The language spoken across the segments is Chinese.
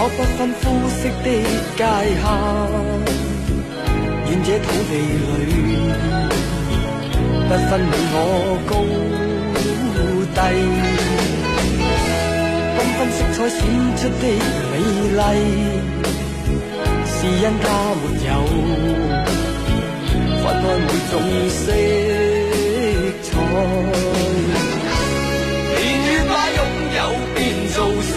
可否不分肤色的界限，愿这土地里。不分你我高低，缤纷色彩闪出的美丽，是因它没有分开每种色彩。年月把拥有变做失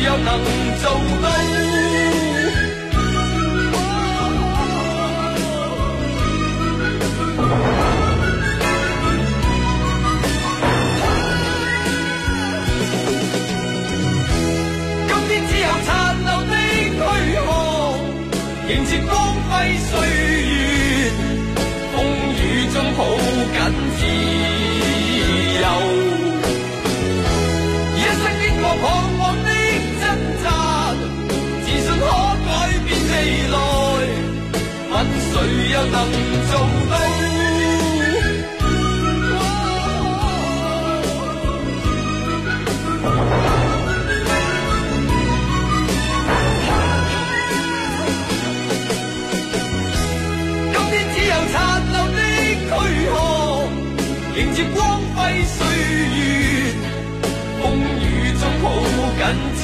谁又能做到？能做到？今天只有残留的躯壳，迎接光辉岁月，风雨中抱紧自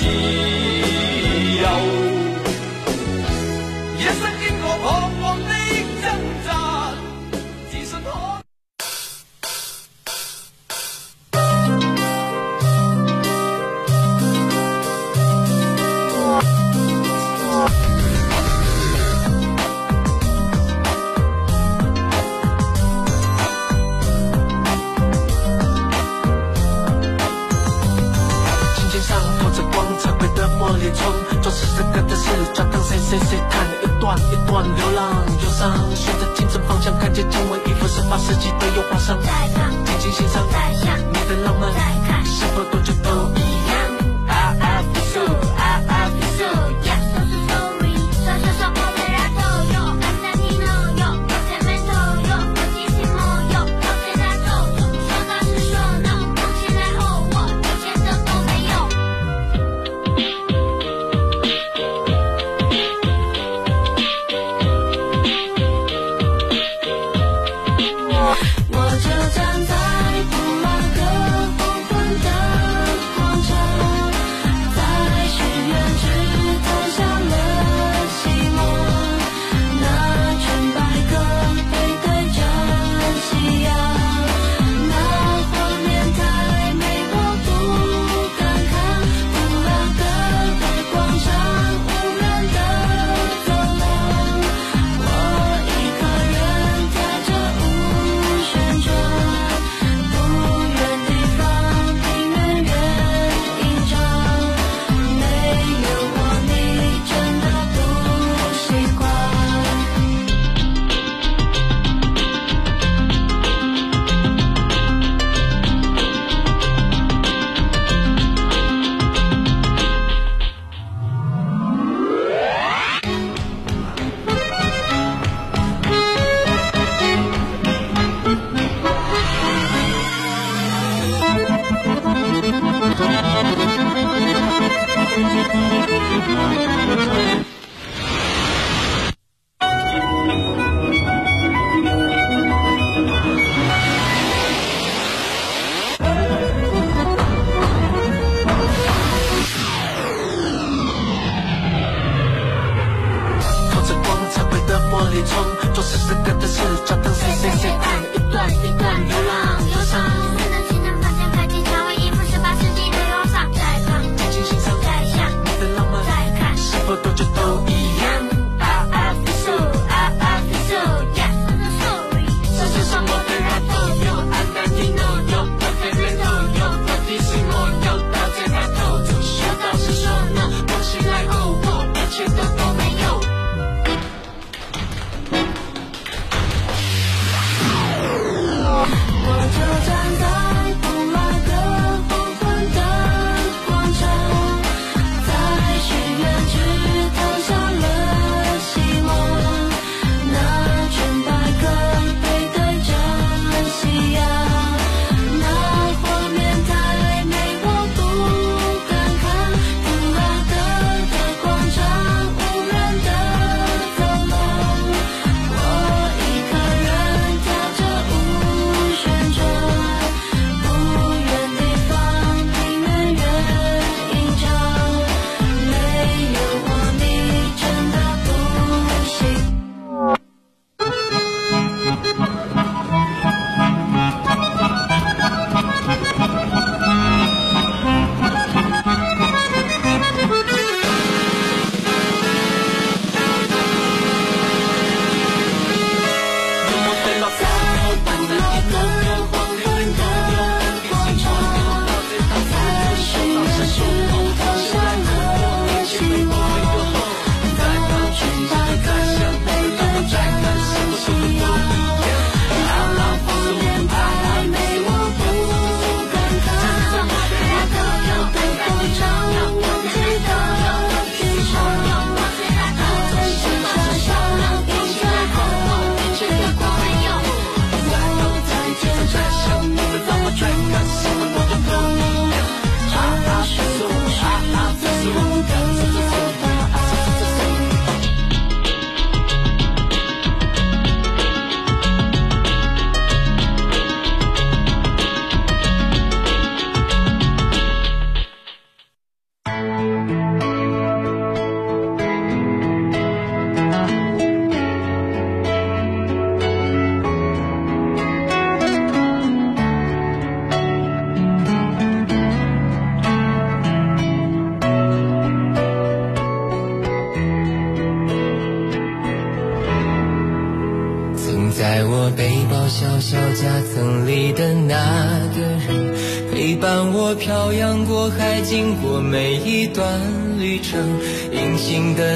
窗装饰着歌的式教堂谁谁谁弹一段一段流浪忧伤顺着琴声方向看见蔷薇依附十八世纪的油画上在看静静欣赏。在想你的浪漫在看是否多久都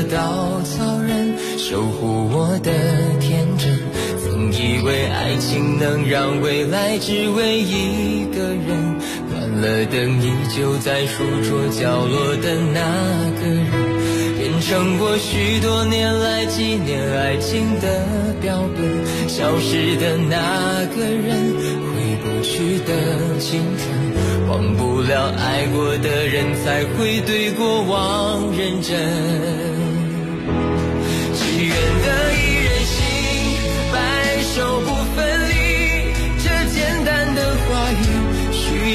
稻草人守护我的天真，曾以为爱情能让未来只为一个人。关了灯，依旧在书桌角落的那个人，变成过许多年来纪念爱情的标本。消失的那个人，回不去的青春，忘不了爱过的人，才会对过往认真。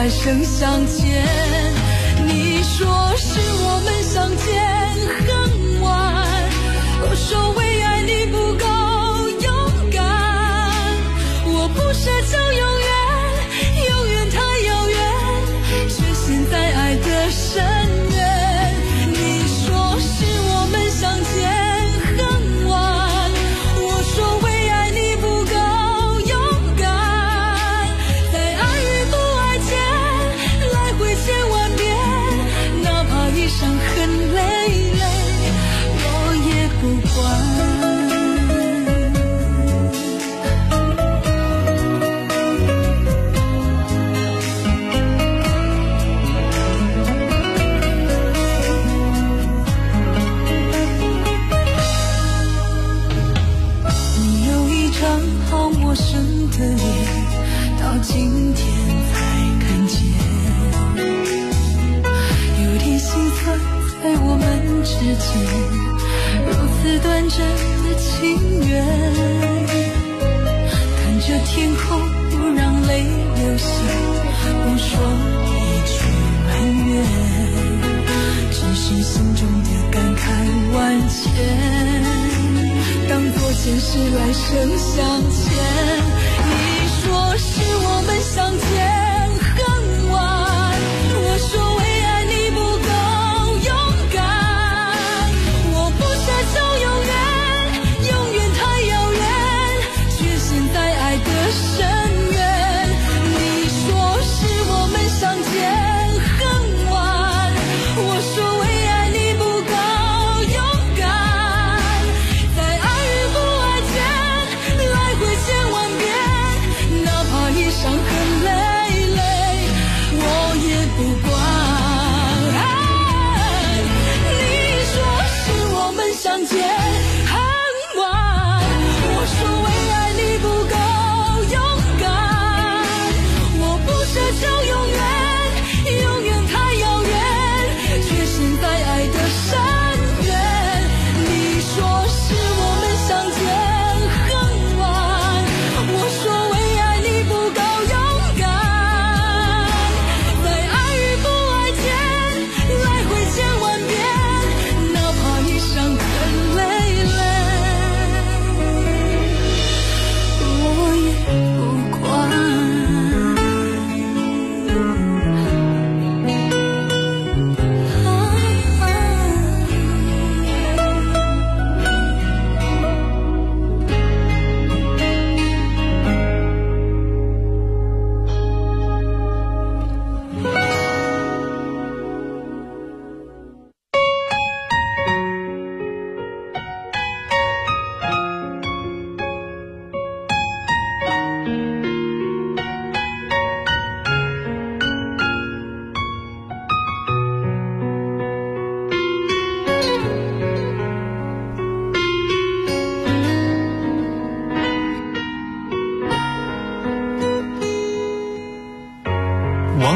来生相见。你说是我们相见恨晚我说为前世来生相欠，你说是我们。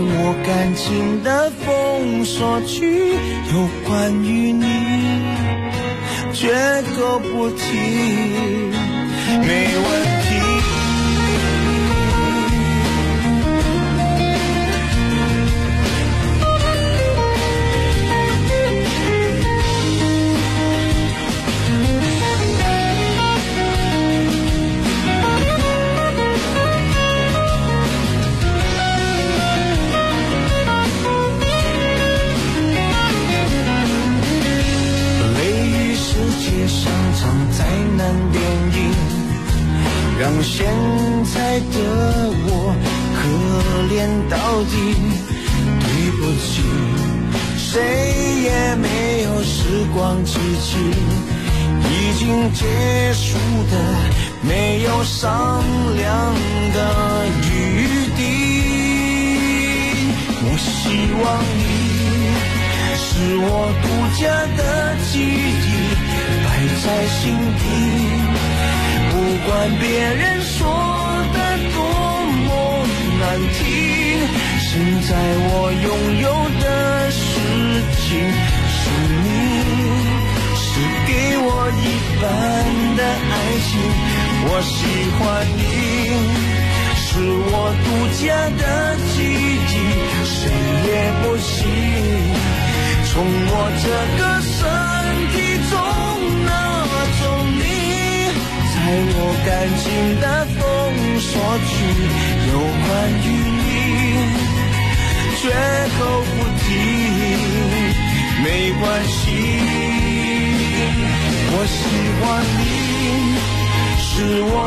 我感情的封锁区，有关于你绝口不提，没问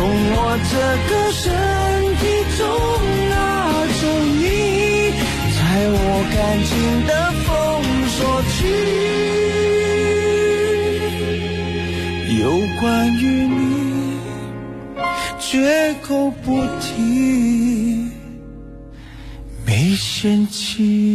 从我这个身体中拿走你，在我感情的封锁区。有关于你，绝口不提，没嫌弃。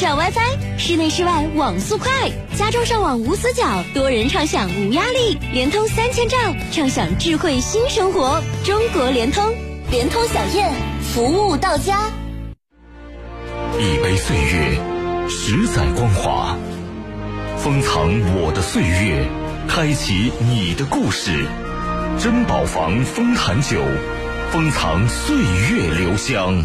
千兆 WiFi，室内室外网速快，家中上网无死角，多人畅享无压力，联通三千兆，畅享智慧新生活。中国联通，联通小燕，服务到家。一杯岁月，十载光华，封藏我的岁月，开启你的故事。珍宝坊丰坛酒，封藏岁月留香。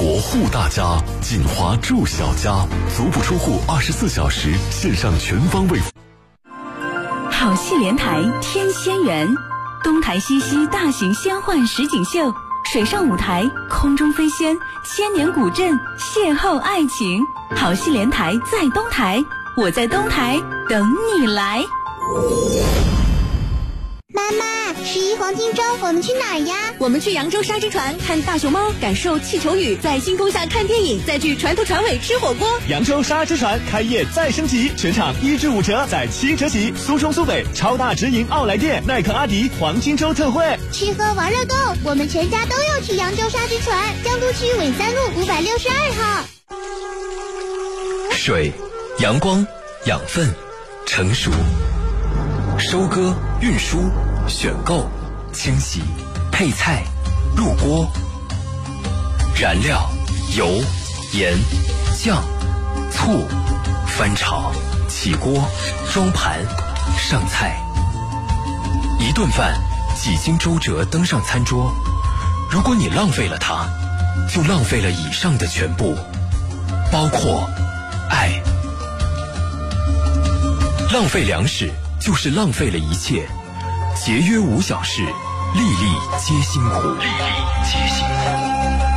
国护大家，锦华住小家，足不出户，二十四小时线上全方位。好戏连台天仙缘，东台西溪大型仙幻实景秀，水上舞台，空中飞仙，千年古镇邂逅爱情。好戏连台在东台，我在东台等你来。妈妈，十一黄金周我们去哪儿呀？我们去扬州沙之船看大熊猫，感受气球雨，在星空下看电影，再去船头船尾吃火锅。扬州沙之船开业再升级，全场一至五折，在七折起。苏中苏北超大直营奥莱店，耐克阿迪黄金周特惠，吃喝玩乐购，我们全家都要去扬州沙之船。江都区纬三路五百六十二号。水、阳光、养分、成熟。收割、运输、选购、清洗、配菜、入锅、燃料、油、盐、酱、醋、翻炒、起锅、装盘、上菜。一顿饭几经周折登上餐桌，如果你浪费了它，就浪费了以上的全部，包括爱。浪费粮食。就是浪费了一切，节约无小事，粒粒皆辛苦，粒粒皆辛苦。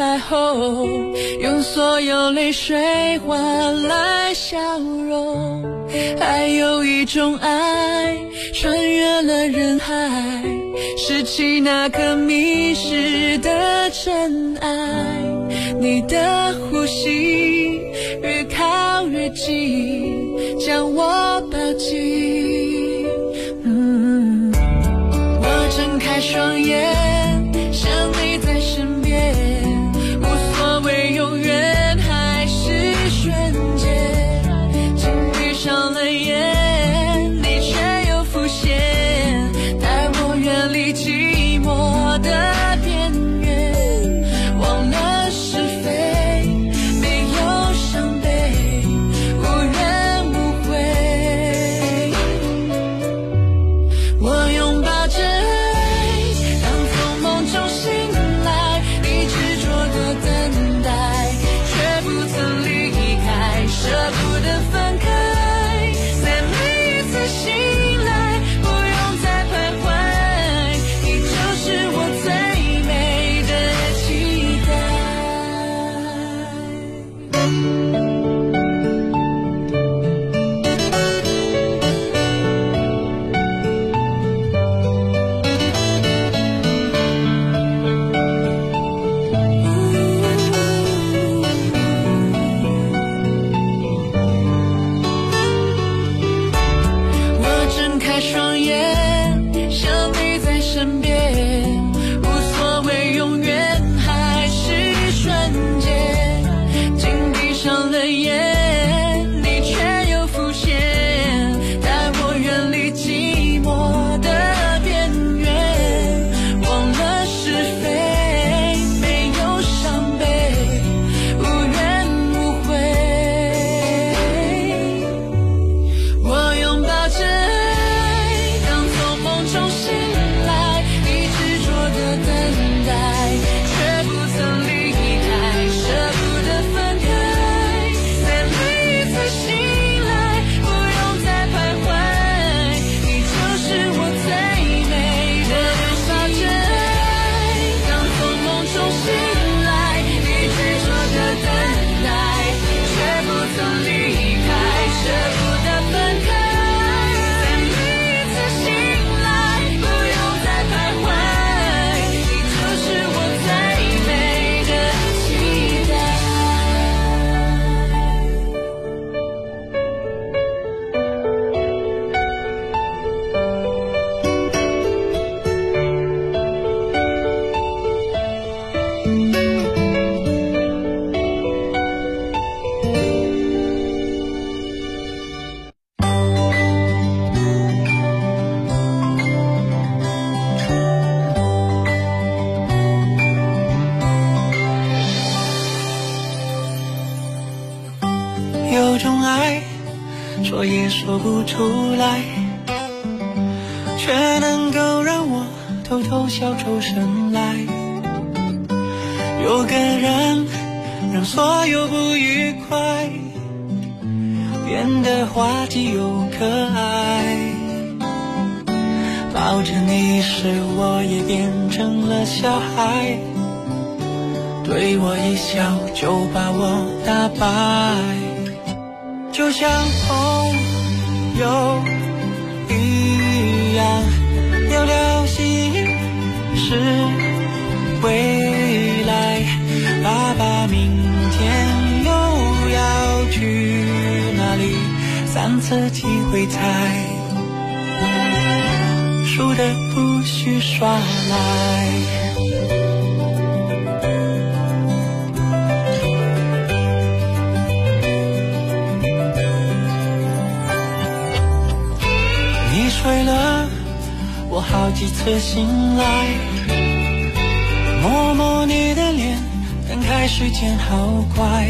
彩虹，用所有泪水换来笑容，还有一种爱，穿越了人海，拾起那颗迷失的尘埃，你的呼吸。睡了，我好几次醒来，摸摸你的脸，感慨时间好快，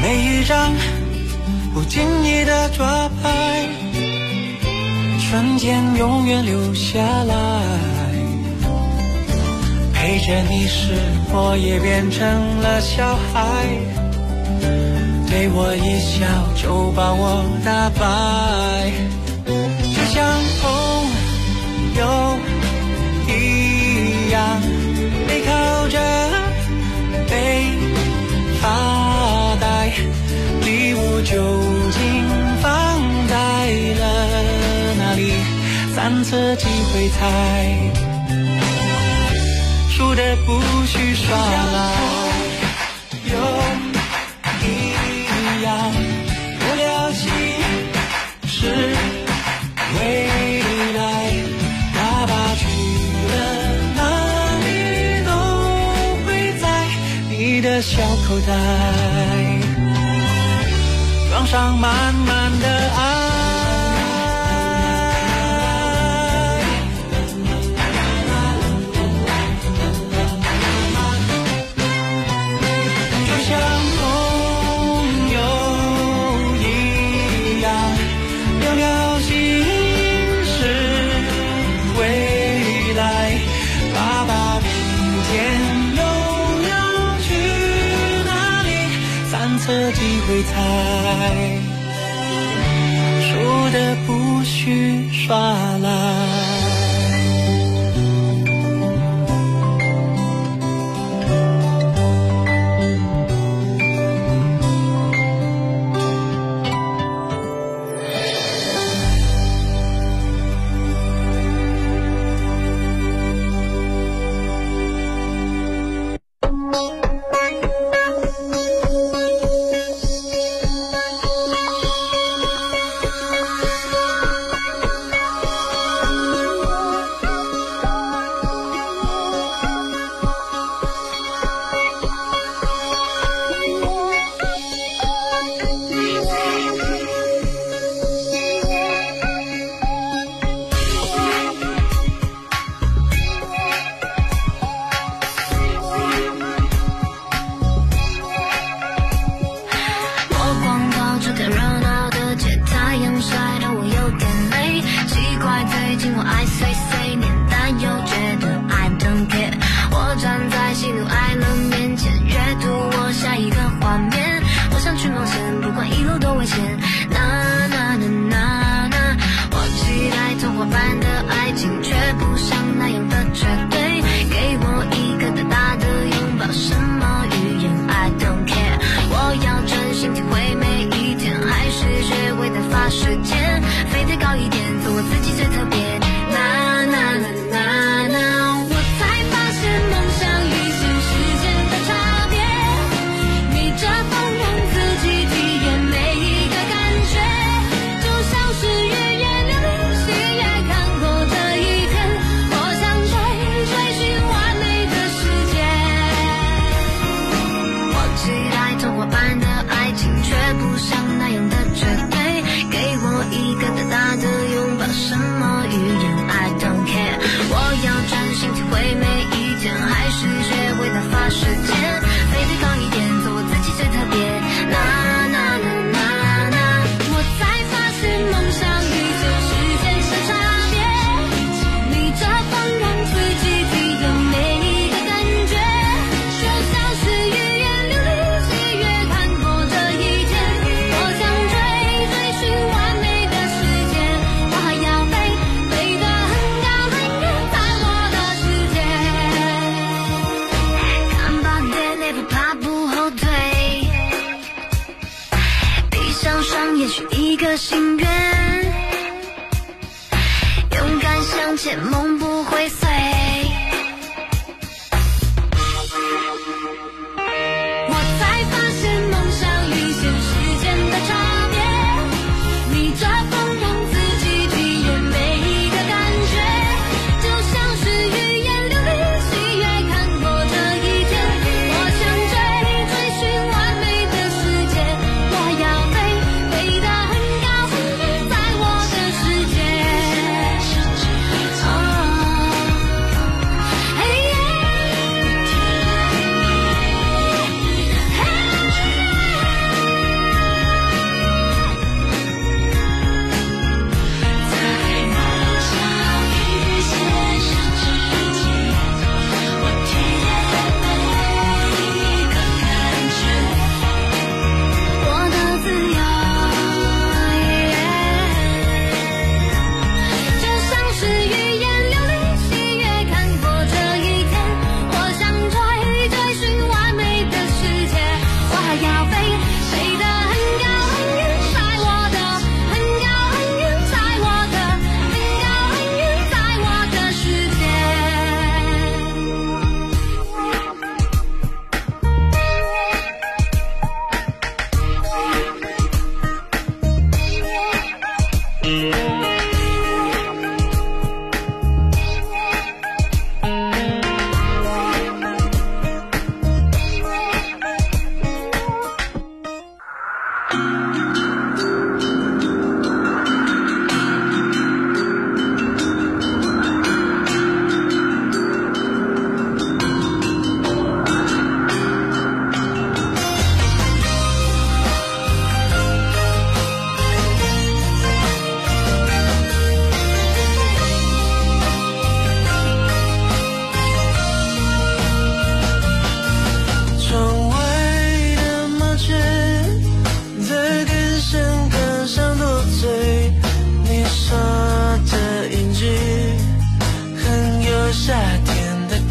每一张不经意的抓拍，瞬间永远留下来。陪着你时，我也变成了小孩，对我一笑就把我打败。像朋友一样，背靠着背发呆，礼物究竟放在了哪里？三次机会猜，输的不许耍赖。有一样，不聊心事。小口袋，装上满满的爱。输的不许耍赖。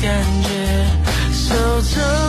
感觉，手中